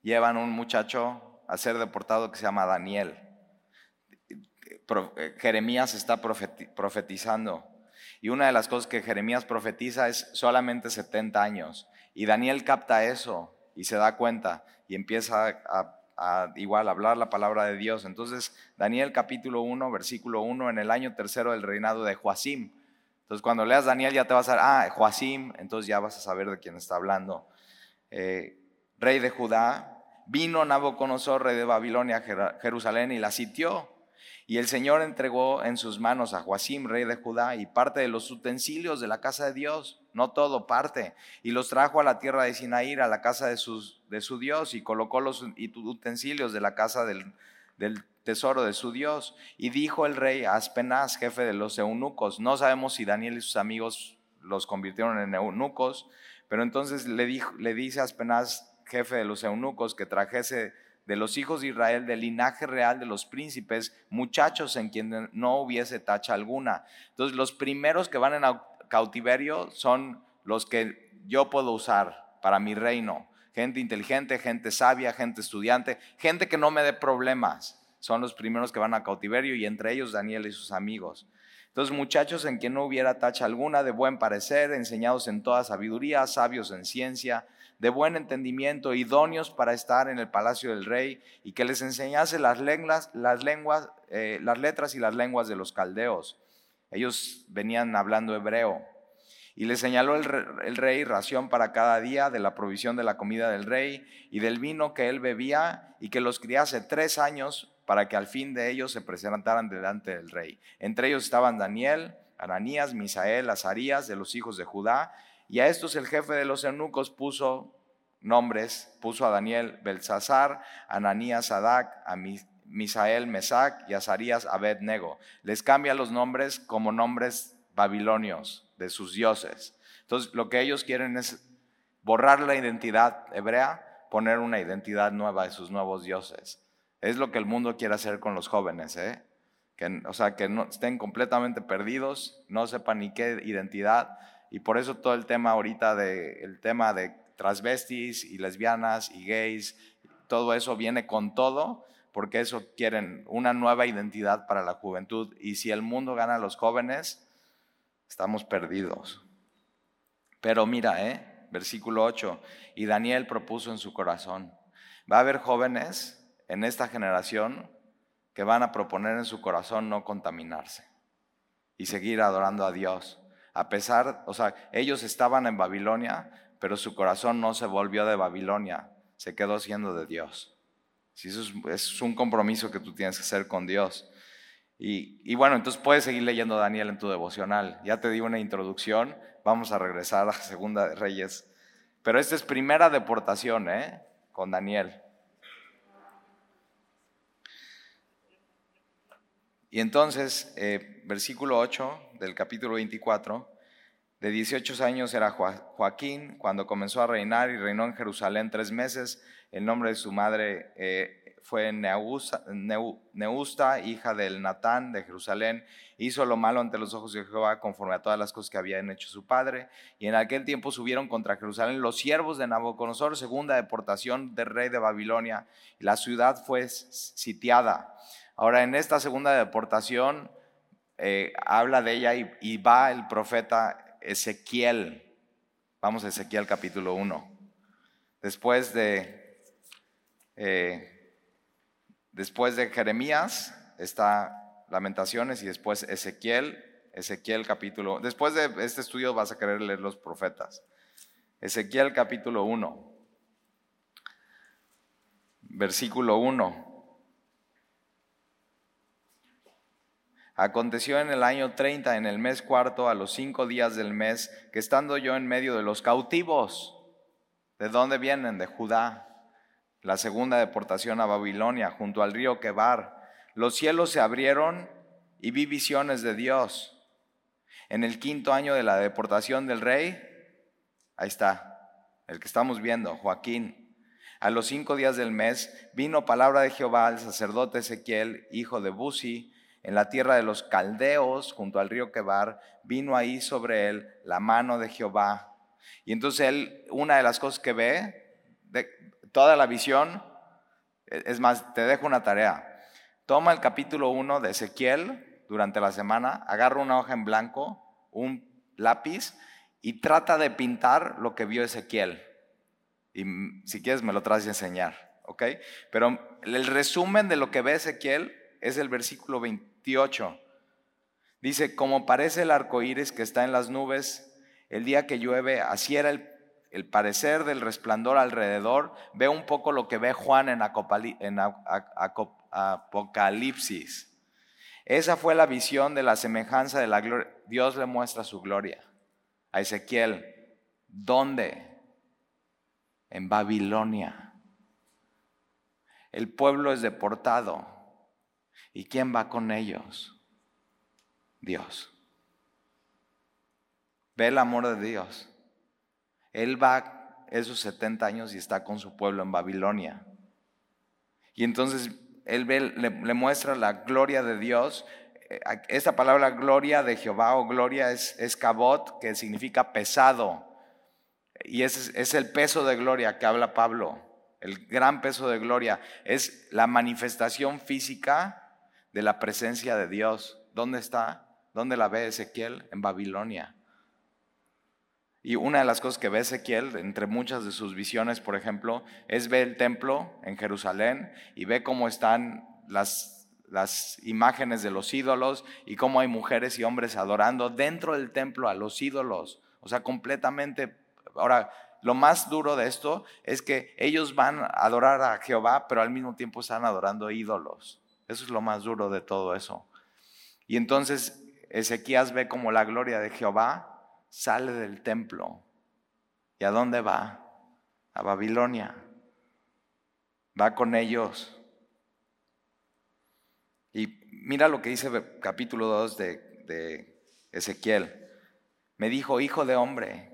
Speaker 1: llevan un muchacho a ser deportado que se llama Daniel. Eh, Jeremías está profetizando. Y una de las cosas que Jeremías profetiza es solamente 70 años. Y Daniel capta eso y se da cuenta y empieza a, igual hablar la palabra de Dios. Entonces, Daniel capítulo 1, versículo 1, en el año tercero del reinado de Joacim. Entonces, cuando leas Daniel ya te vas a ah, Joacim, entonces ya vas a saber de quién está hablando. Eh, rey de Judá, vino Nabucodonosor, rey de Babilonia, a Jerusalén y la sitió. Y el Señor entregó en sus manos a Joacim, rey de Judá, y parte de los utensilios de la casa de Dios, no todo, parte, y los trajo a la tierra de Sinaí, a la casa de, su Dios, y colocó los utensilios de la casa del, del tesoro de su Dios. Y dijo el rey a Aspenaz, jefe de los eunucos, no sabemos si Daniel y sus amigos los convirtieron en eunucos, pero entonces le, dijo, le dice a Aspenaz, jefe de los eunucos, que trajese de los hijos de Israel, del linaje real de los príncipes, muchachos en quien no hubiese tacha alguna. Entonces, los primeros que van en cautiverio son los que yo puedo usar para mi reino. Gente inteligente, gente sabia, gente estudiante, gente que no me dé problemas. Son los primeros que van a cautiverio y entre ellos Daniel y sus amigos. Entonces, muchachos en quien no hubiera tacha alguna, de buen parecer, enseñados en toda sabiduría, sabios en ciencia, de buen entendimiento, idóneos para estar en el palacio del rey, y que les enseñase las lenguas, eh, las letras y las lenguas de los caldeos. Ellos venían hablando hebreo. Y le señaló el rey ración para cada día de la provisión de la comida del rey y del vino que él bebía, y que los criase tres años para que al fin de ellos se presentaran delante del rey. Entre ellos estaban Daniel, Ananías, Misael, Azarías, de los hijos de Judá, y a estos el jefe de los eunucos puso nombres, puso a Daniel Belsasar, Ananías Sadak, a Misael Mesac y Azarías Abednego. Les cambia los nombres como nombres babilonios de sus dioses. Entonces, lo que ellos quieren es borrar la identidad hebrea, poner una identidad nueva de sus nuevos dioses. Es lo que el mundo quiere hacer con los jóvenes, ¿eh? Que, o sea, que no, estén completamente perdidos, no sepan ni qué identidad, y por eso todo el tema ahorita de, el tema de transvestis y lesbianas y gays, todo eso viene con todo, porque eso quieren una nueva identidad para la juventud. Y si el mundo gana a los jóvenes, estamos perdidos. Pero mira, ¿eh? versículo 8, y Daniel propuso en su corazón, va a haber jóvenes en esta generación que van a proponer en su corazón no contaminarse y seguir adorando a Dios a pesar, o sea, ellos estaban en Babilonia, pero su corazón no se volvió de Babilonia, se quedó siendo de Dios. Si eso es, un compromiso que tú tienes que hacer con Dios. Y, bueno, entonces puedes seguir leyendo Daniel en tu devocional. Ya te di una introducción, vamos a regresar a Segunda de Reyes. Pero esta es primera deportación, ¿eh? Con Daniel. Y entonces, eh, versículo 8 del capítulo 24, de 18 años era Joaquín cuando comenzó a reinar y reinó en Jerusalén tres meses. El nombre de su madre eh, fue Neusta, hija del Natán de Jerusalén. Hizo lo malo ante los ojos de Jehová conforme a todas las cosas que habían hecho su padre. Y en aquel tiempo subieron contra Jerusalén los siervos de Nabucodonosor, segunda deportación del rey de Babilonia. La ciudad fue sitiada. Ahora, en esta segunda deportación, eh, habla de ella y, va el profeta Ezequiel. Vamos a Ezequiel capítulo 1. Después de, eh, después de Jeremías está Lamentaciones y después Ezequiel, Ezequiel capítulo. Después de este estudio vas a querer leer los profetas. Ezequiel capítulo 1, versículo 1. Aconteció en el año 30, en el mes cuarto, a los cinco días del mes, que estando yo en medio de los cautivos, ¿de dónde vienen? De Judá, la segunda deportación a Babilonia, junto al río Quebar, los cielos se abrieron y vi visiones de Dios. En el quinto año de la deportación del rey, Ahí está, el que estamos viendo, Joaquín. A los cinco días del mes vino palabra de Jehová al sacerdote Ezequiel, hijo de Buzi, en la tierra de los caldeos, junto al río Quebar, vino ahí sobre él la mano de Jehová. Y entonces él, una de las cosas que ve, de toda la visión, es más, te dejo una tarea. Toma el capítulo 1 de Ezequiel durante la semana, agarra una hoja en blanco, un lápiz y trata de pintar lo que vio Ezequiel. Y si quieres me lo traes a enseñar, ¿ok? Pero el resumen de lo que ve Ezequiel es el versículo 28. Dice, como parece el arco iris que está en las nubes el día que llueve, así era el, parecer del resplandor alrededor. Ve un poco lo que ve Juan en Apocalipsis. Esa fue la visión de la semejanza de la gloria. Dios le muestra su gloria a Ezequiel, ¿dónde? En Babilonia. El pueblo es deportado. ¿Y quién va con ellos? Dios. Ve el amor de Dios. Él va esos 70 años y está con su pueblo en Babilonia. Y entonces él le, muestra la gloria de Dios eh, esta palabra gloria de Jehová o gloria es, es cabot, que significa pesado. Y ese es el peso de gloria que habla Pablo. El gran peso de gloria es la manifestación física de la presencia de Dios. ¿Dónde está? ¿Dónde la ve Ezequiel? En Babilonia. Y una de las cosas que ve Ezequiel, entre muchas de sus visiones, por ejemplo, es ver el templo en Jerusalén y ve cómo están las las imágenes de los ídolos y cómo hay mujeres y hombres adorando dentro del templo a los ídolos. O sea, completamente. Ahora, lo más duro de esto es que ellos van a adorar a Jehová, pero al mismo tiempo están adorando ídolos. Eso es lo más duro de todo eso. Y entonces Ezequías ve como la gloria de Jehová sale del templo. ¿Y a dónde va? A Babilonia. Va con ellos y mira lo que dice capítulo 2 de, Ezequiel. Me dijo, hijo de hombre,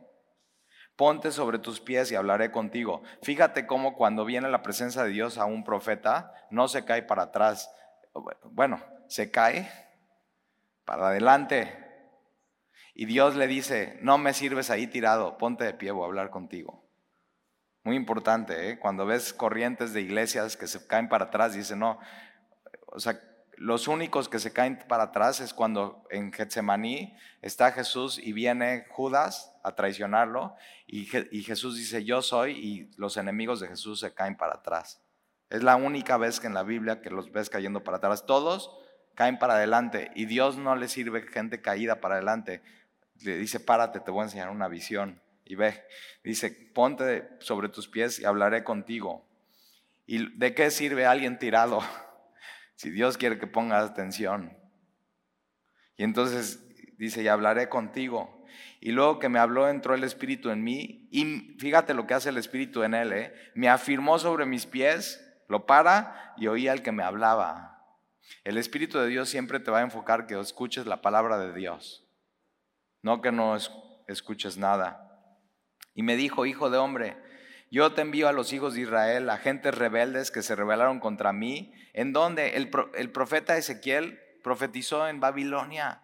Speaker 1: ponte sobre tus pies y hablaré contigo. Fíjate cómo cuando viene la presencia de Dios a un profeta, no se cae para atrás. Bueno, se cae para adelante. Y Dios le dice, no me sirves ahí tirado, ponte de pie, voy a hablar contigo. Muy importante, ¿eh? cuando ves corrientes de iglesias que se caen para atrás, dice, no, o sea, los únicos que se caen para atrás es cuando en Getsemaní está Jesús y viene Judas a traicionarlo y, Jesús dice yo soy y los enemigos de Jesús se caen para atrás. Es la única vez que en la Biblia que los ves cayendo para atrás. Todos caen para adelante y Dios no le sirve gente caída para adelante. Le dice párate, te voy a enseñar una visión. Y ve, dice, ponte sobre tus pies y hablaré contigo. ¿Y de qué sirve alguien tirado? [laughs] si Dios quiere que pongas atención. Y entonces dice, y hablaré contigo. Y luego que me habló, entró el Espíritu en mí. Y fíjate lo que hace el Espíritu en él. ¿eh? Me afirmó sobre mis pies, lo para y oí al que me hablaba. El Espíritu de Dios siempre te va a enfocar que escuches la palabra de Dios. No que no escuches nada. Y me dijo, hijo de hombre, yo te envío a los hijos de Israel, a gentes rebeldes que se rebelaron contra mí, en donde el, profeta Ezequiel profetizó en Babilonia.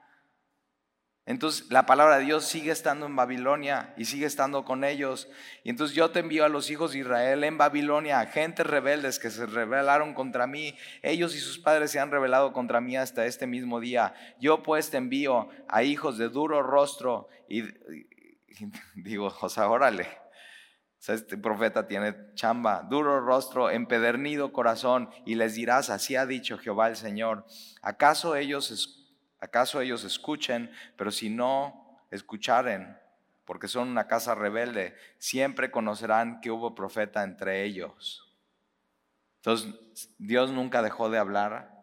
Speaker 1: Entonces la palabra de Dios sigue estando en Babilonia y sigue estando con ellos. Y entonces yo te envío a los hijos de Israel en Babilonia, gentes rebeldes que se rebelaron contra mí. Ellos y sus padres se han rebelado contra mí hasta este mismo día. Yo pues te envío a hijos de duro rostro y, digo, o sea, órale. este profeta tiene chamba, duro rostro, empedernido corazón, y les dirás, así ha dicho Jehová el Señor, ¿acaso ellos, acaso ellos escuchen, pero si no escucharen, porque son una casa rebelde, siempre conocerán que hubo profeta entre ellos. Entonces, Dios nunca dejó de hablar,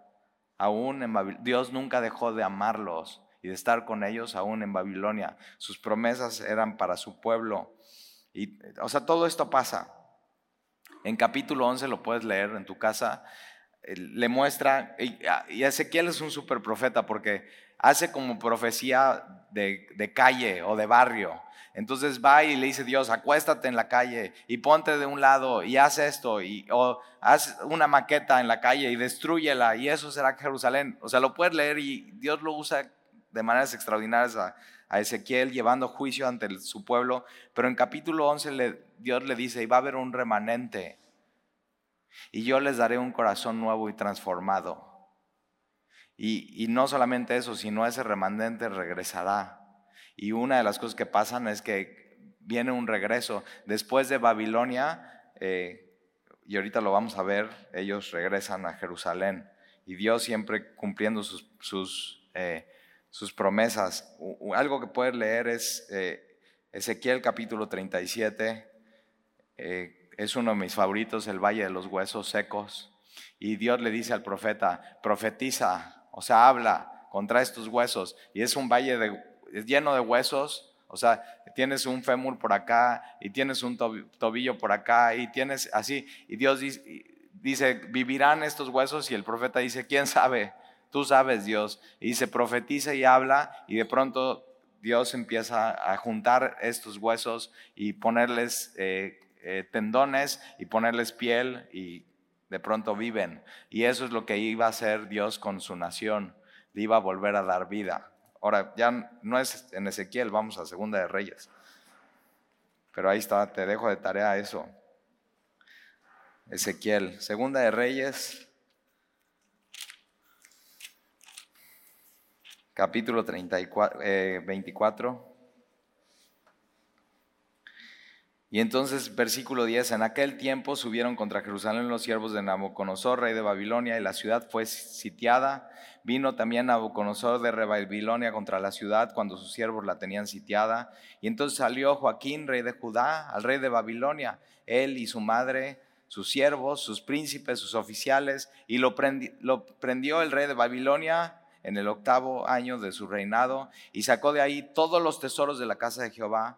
Speaker 1: aún en Dios nunca dejó de amarlos y de estar con ellos aún en Babilonia. Sus promesas eran para su pueblo. Y, o sea, todo esto pasa. En capítulo 11 lo puedes leer en tu casa. Le muestra, y, Ezequiel es un super profeta porque hace como profecía de, de calle o de barrio. Entonces va y le dice Dios, acuéstate en la calle y ponte de un lado y haz esto, y, o haz una maqueta en la calle y destruyela y eso será Jerusalén. O sea, lo puedes leer y Dios lo usa de maneras extraordinarias a, Ezequiel llevando juicio ante su pueblo, pero en capítulo 11 Dios le dice, y va a haber un remanente, y yo les daré un corazón nuevo y transformado. Y, no solamente eso, sino ese remanente regresará y una de las cosas que pasan es que viene un regreso. Después de Babilonia, eh, y ahorita lo vamos a ver, ellos regresan a Jerusalén. Y Dios siempre cumpliendo sus, sus, eh, sus promesas. algo que puedes leer es eh, Ezequiel capítulo 37. Es uno de mis favoritos, el Valle de los Huesos Secos. Y Dios le dice al profeta, profetiza, o sea, habla contra estos huesos. Y es un valle lleno de huesos, o sea, tienes un fémur por acá y tienes un tobillo por acá y tienes así. Y Dios dice, vivirán estos huesos y el profeta dice, ¿quién sabe? Tú sabes, Dios. Y se profetiza y habla y de pronto Dios empieza a juntar estos huesos y ponerles eh, eh, tendones y ponerles piel y de pronto viven. Y eso es lo que iba a hacer Dios con su nación. Le iba a volver a dar vida. Ahora, ya no es en Ezequiel, vamos a Segunda de Reyes. Pero ahí está, te dejo de tarea eso. Ezequiel, Segunda de Reyes, capítulo 34, 24. Eh, y entonces, versículo 10, en aquel tiempo subieron contra Jerusalén los siervos de Nabucodonosor, rey de Babilonia, y la ciudad fue sitiada Vino también Nabucodonosor de Babilonia contra la ciudad cuando sus siervos la tenían sitiada. Y entonces salió Joaquín, rey de Judá, al rey de Babilonia, él y su madre, sus siervos, sus príncipes, sus oficiales, y lo, lo prendió el rey de Babilonia en el octavo año de su reinado, y sacó de ahí todos los tesoros de la casa de Jehová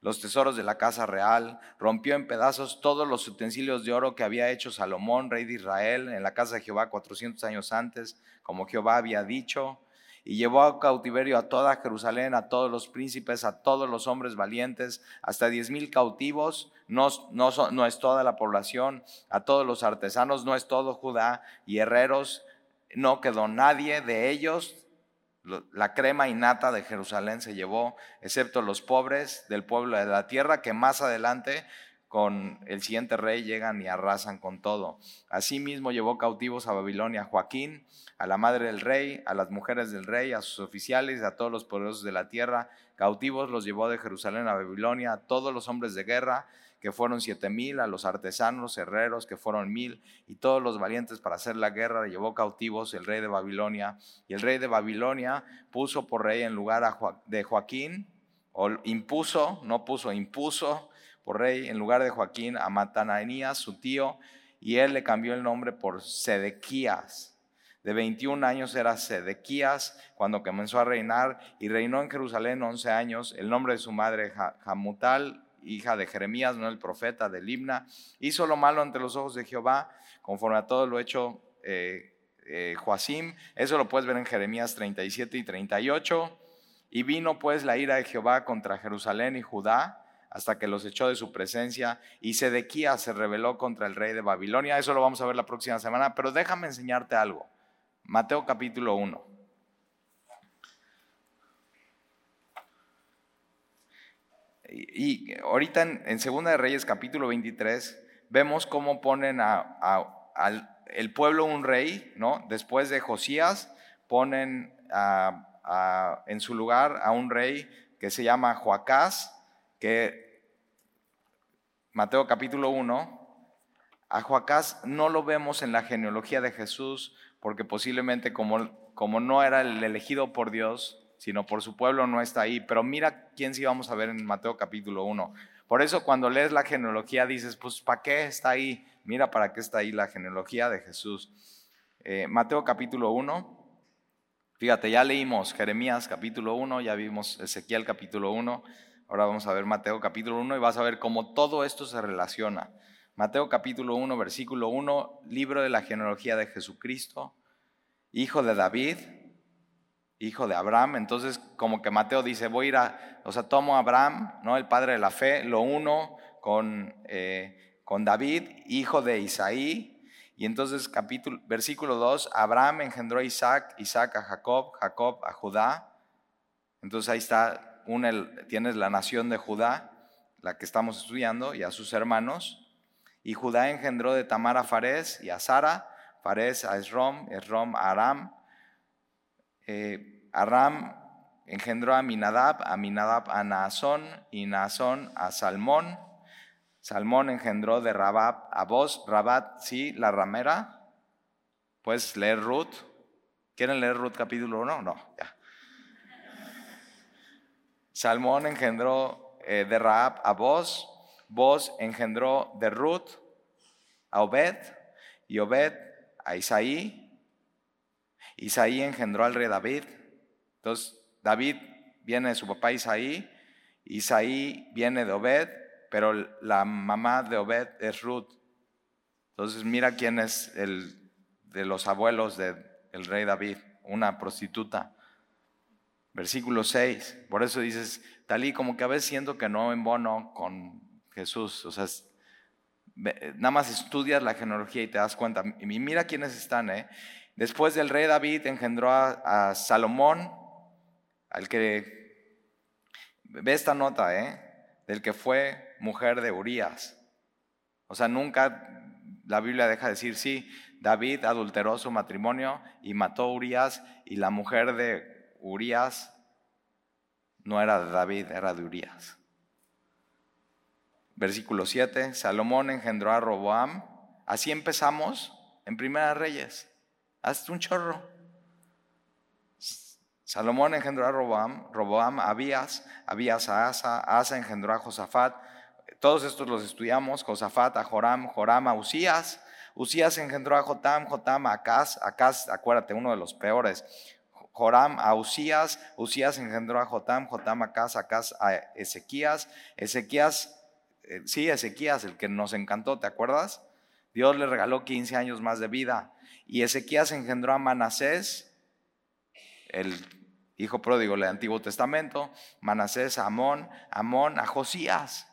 Speaker 1: los tesoros de la casa real, rompió en pedazos todos los utensilios de oro que había hecho Salomón, rey de Israel, en la casa de Jehová 400 años antes, como Jehová había dicho, y llevó a cautiverio a toda Jerusalén, a todos los príncipes, a todos los hombres valientes, hasta diez mil cautivos, no, no, no es toda la población, a todos los artesanos, no es todo Judá, y herreros, no quedó nadie de ellos, la crema innata de Jerusalén se llevó, excepto los pobres del pueblo de la tierra, que más adelante con el siguiente rey llegan y arrasan con todo. Asimismo llevó cautivos a Babilonia a Joaquín, a la madre del rey, a las mujeres del rey, a sus oficiales, a todos los poderosos de la tierra. Cautivos los llevó de Jerusalén a Babilonia, a todos los hombres de guerra, que fueron siete mil, a los artesanos, herreros, que fueron mil, y todos los valientes para hacer la guerra, llevó cautivos el rey de Babilonia. Y el rey de Babilonia puso por rey en lugar de Joaquín, o impuso, no puso, impuso por rey en lugar de Joaquín a Matananías, su tío, y él le cambió el nombre por Sedequías. De 21 años era Sedequías cuando comenzó a reinar y reinó en Jerusalén 11 años. El nombre de su madre Jamutal hija de Jeremías, no el profeta de Libna, hizo lo malo ante los ojos de Jehová, conforme a todo lo hecho eh, eh, Joacim. Eso lo puedes ver en Jeremías 37 y 38. Y vino pues la ira de Jehová contra Jerusalén y Judá hasta que los echó de su presencia y Sedequías se rebeló contra el rey de Babilonia. Eso lo vamos a ver la próxima semana, pero déjame enseñarte algo. Mateo capítulo 1. Y, ahorita en, Segunda de Reyes capítulo 23 vemos cómo ponen al pueblo un rey, ¿no? Después de Josías ponen en su lugar a un rey que se llama Joacás, que Mateo capítulo 1, a Joacás no lo vemos en la genealogía de Jesús porque posiblemente como, como no era el elegido por Dios, sino por su pueblo no está ahí. Pero mira quién sí vamos a ver en Mateo capítulo 1. Por eso cuando lees la genealogía dices, pues ¿para qué está ahí? Mira para qué está ahí la genealogía de Jesús. Eh, Mateo capítulo 1. Fíjate, ya leímos Jeremías capítulo 1, ya vimos Ezequiel capítulo 1. Ahora vamos a ver Mateo capítulo 1 y vas a ver cómo todo esto se relaciona. Mateo capítulo 1, versículo 1, libro de la genealogía de Jesucristo, hijo de David, hijo de Abraham. Entonces, como que Mateo dice, voy a ir a, o sea, tomo a Abraham, ¿no? el padre de la fe, lo uno con, eh, con David, hijo de Isaí. Y entonces, capítulo, versículo 2, Abraham engendró a Isaac, Isaac a Jacob, Jacob a Judá. Entonces ahí está, tienes la nación de Judá, la que estamos estudiando, y a sus hermanos. Y Judá engendró de Tamar a Fares y a Sara, Fares a Esrom, Esrom a Aram, eh, Aram engendró a Minadab, a Minadab a Naasón y Naasón a Salmón. Salmón engendró de Rabab a vos, Rabat, sí, la ramera. Puedes leer Ruth. ¿Quieren leer Ruth capítulo 1? No, ya. Salmón engendró eh, de Raab a vos, vos engendró de Ruth a Obed y Obed a Isaí Isaí engendró al rey David. Entonces, David viene de su papá Isaí, Isaí viene de Obed, pero la mamá de Obed es Ruth. Entonces, mira quién es el de los abuelos del rey David, una prostituta. Versículo 6. Por eso dices, tal como que a veces siento que no en bono con Jesús. O sea, nada más estudias la genealogía y te das cuenta. Y mira quiénes están, ¿eh? Después del rey David engendró a, Salomón, al que, ve esta nota, ¿eh? del que fue mujer de Urias. O sea, nunca la Biblia deja de decir, sí, David adulteró su matrimonio y mató a Urias y la mujer de Urias no era de David, era de Urias. Versículo 7, Salomón engendró a Roboam. Así empezamos en Primera Reyes. Hazte un chorro. Salomón engendró a Roboam, Roboam a Abías, Abías a Asa, Asa engendró a Josafat. Todos estos los estudiamos, Josafat a Joram, Joram a Usías, Usías engendró a Jotam, Jotam a Acaz, Acaz, acuérdate, uno de los peores. Joram a Usías, Usías engendró a Jotam, Jotam a Acaz, Acaz a Ezequías, Ezequías, eh, sí, Ezequías, el que nos encantó, ¿te acuerdas? Dios le regaló 15 años más de vida. Y Ezequías engendró a Manasés, el hijo pródigo del Antiguo Testamento, Manasés a Amón, Amón a Josías,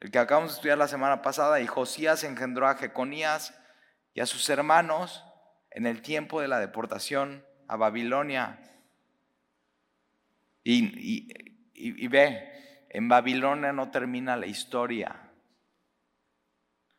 Speaker 1: el que acabamos de estudiar la semana pasada, y Josías engendró a Jeconías y a sus hermanos en el tiempo de la deportación a Babilonia. Y, y, ve, en Babilonia no termina la historia.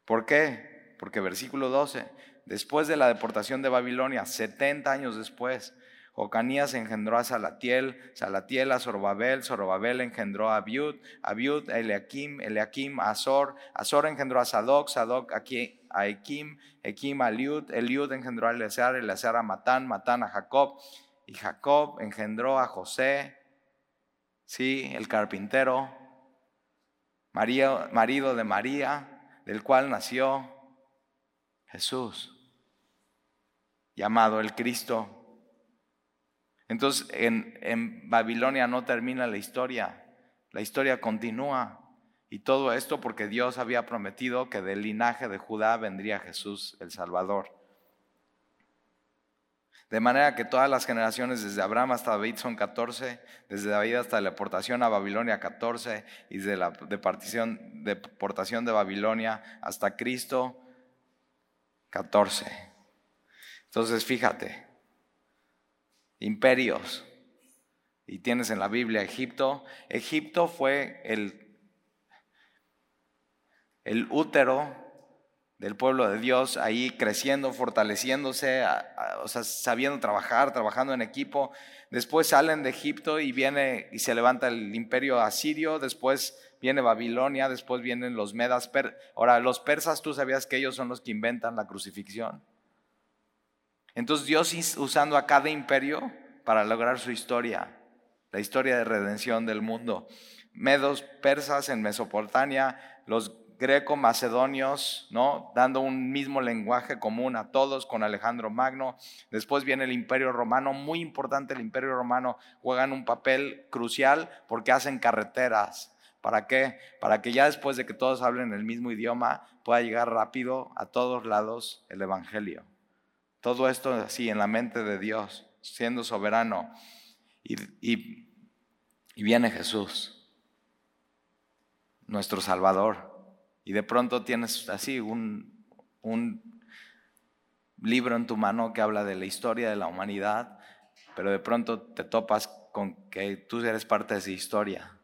Speaker 1: ¿Por qué? Porque versículo 12, Después de la deportación de Babilonia, 70 años después, Jocanías engendró a Salatiel, Salatiel a Zorobabel, Zorobabel engendró a Abiud, Abiud a Eliakim, Eliakim a Azor, Azor engendró a Sadoc, Sadoc a Ekim, Ekim a Eliud, Eliud engendró a Eleazar, Eleazar a Matán, Matán a Jacob, y Jacob engendró a José, sí, el carpintero, marido de María, del cual nació Jesús llamado el Cristo. Entonces en, en Babilonia no termina la historia, la historia continúa. Y todo esto porque Dios había prometido que del linaje de Judá vendría Jesús el Salvador. De manera que todas las generaciones desde Abraham hasta David son 14, desde David hasta la deportación a Babilonia 14 y desde la deportación, de Babilonia hasta Cristo 14. Entonces, fíjate, imperios. Y tienes en la Biblia Egipto. Egipto fue el, el útero del pueblo de Dios ahí creciendo, fortaleciéndose, o sea, sabiendo trabajar, trabajando en equipo. Después salen de Egipto y viene y se levanta el imperio asirio, después viene Babilonia, después vienen los medas. Ahora, los persas, tú sabías que ellos son los que inventan la crucifixión. Entonces Dios usando a cada imperio para lograr su historia, la historia de redención del mundo. Medos, persas en Mesopotamia, los greco-macedonios, ¿no? Dando un mismo lenguaje común a todos con Alejandro Magno. Después viene el Imperio Romano, muy importante el Imperio Romano, juegan un papel crucial porque hacen carreteras. ¿Para qué? Para que ya después de que todos hablen el mismo idioma pueda llegar rápido a todos lados el Evangelio. Todo esto así en la mente de Dios, siendo soberano. Y, y viene Jesús, nuestro Salvador y de pronto tienes así un, un libro en tu mano que habla de la historia de la humanidad, pero de pronto te topas con que tú eres parte de esa historia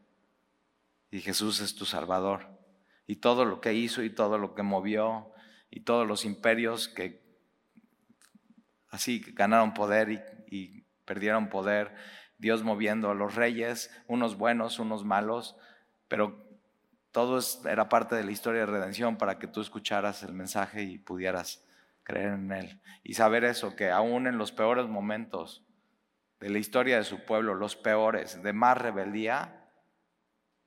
Speaker 1: y Jesús es tu Salvador. Y todo lo que hizo y todo lo que movió y todos los imperios que así ganaron poder y, perdieron poder, Dios moviendo a los reyes, unos buenos, unos malos, pero todo era parte de la historia de redención para que tú escucharas el mensaje y pudieras creer en él. Y saber eso, que aún en los peores momentos de la historia de su pueblo, los peores, de más rebeldía,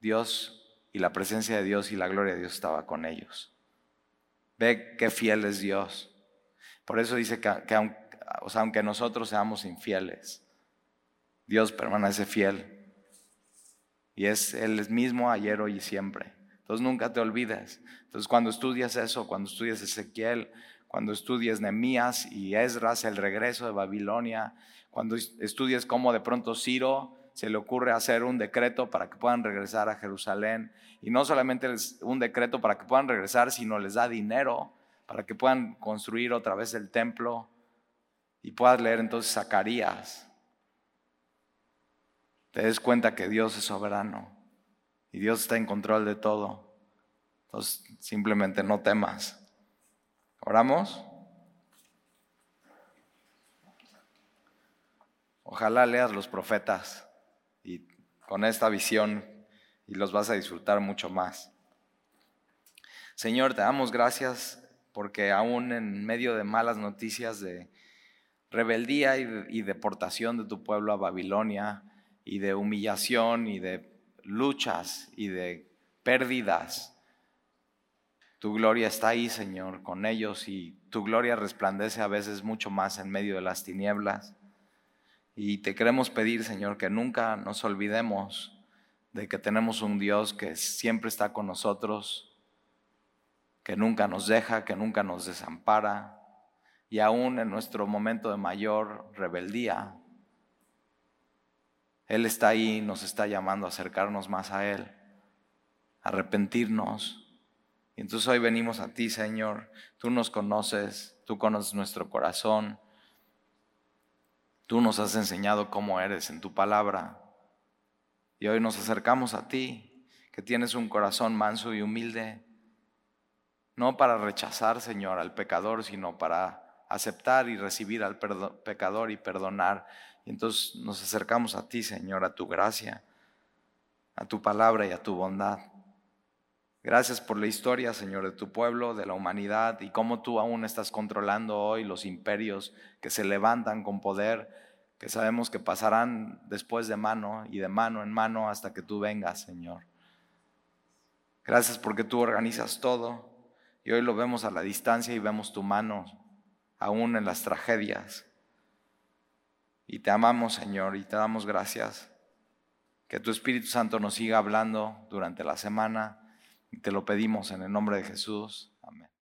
Speaker 1: Dios y la presencia de Dios y la gloria de Dios estaba con ellos. Ve qué fiel es Dios. Por eso dice que, aunque nosotros seamos infieles, Dios permanece fiel. Y es el mismo ayer, hoy y siempre. Entonces nunca te olvides. Entonces cuando estudias eso, cuando estudias Ezequiel, cuando estudias Nehemías y Esdras, el regreso de Babilonia, cuando estudias cómo de pronto Ciro se le ocurre hacer un decreto para que puedan regresar a Jerusalén. Y no solamente un decreto para que puedan regresar, sino les da dinero para que puedan construir otra vez el templo. Y puedas leer entonces Zacarías. Te des cuenta que Dios es soberano. Y Dios está en control de todo. Entonces, simplemente no temas. ¿Oramos? Ojalá leas los profetas y con esta visión y los vas a disfrutar mucho más. Señor, te damos gracias porque aún en medio de malas noticias de rebeldía y, y deportación de tu pueblo a Babilonia y de humillación y de luchas y de pérdidas. Tu gloria está ahí, Señor, con ellos y tu gloria resplandece a veces mucho más en medio de las tinieblas. Y te queremos pedir, Señor, que nunca nos olvidemos de que tenemos un Dios que siempre está con nosotros, que nunca nos deja, que nunca nos desampara, y aún en nuestro momento de mayor rebeldía, él está ahí, nos está llamando a acercarnos más a Él, a arrepentirnos. Y entonces hoy venimos a ti, Señor. Tú nos conoces, tú conoces nuestro corazón. Tú nos has enseñado cómo eres en tu palabra. Y hoy nos acercamos a ti, que tienes un corazón manso y humilde, no para rechazar, Señor, al pecador, sino para aceptar y recibir al pecador y perdonar y entonces nos acercamos a ti, Señor, a tu gracia, a tu palabra y a tu bondad. Gracias por la historia, Señor, de tu pueblo, de la humanidad y cómo tú aún estás controlando hoy los imperios que se levantan con poder, que sabemos que pasarán después de mano y de mano en mano hasta que tú vengas, Señor. Gracias porque tú organizas todo y hoy lo vemos a la distancia y vemos tu mano aún en las tragedias. Y te amamos, Señor, y te damos gracias. Que tu Espíritu Santo nos siga hablando durante la semana. Y te lo pedimos en el nombre de Jesús.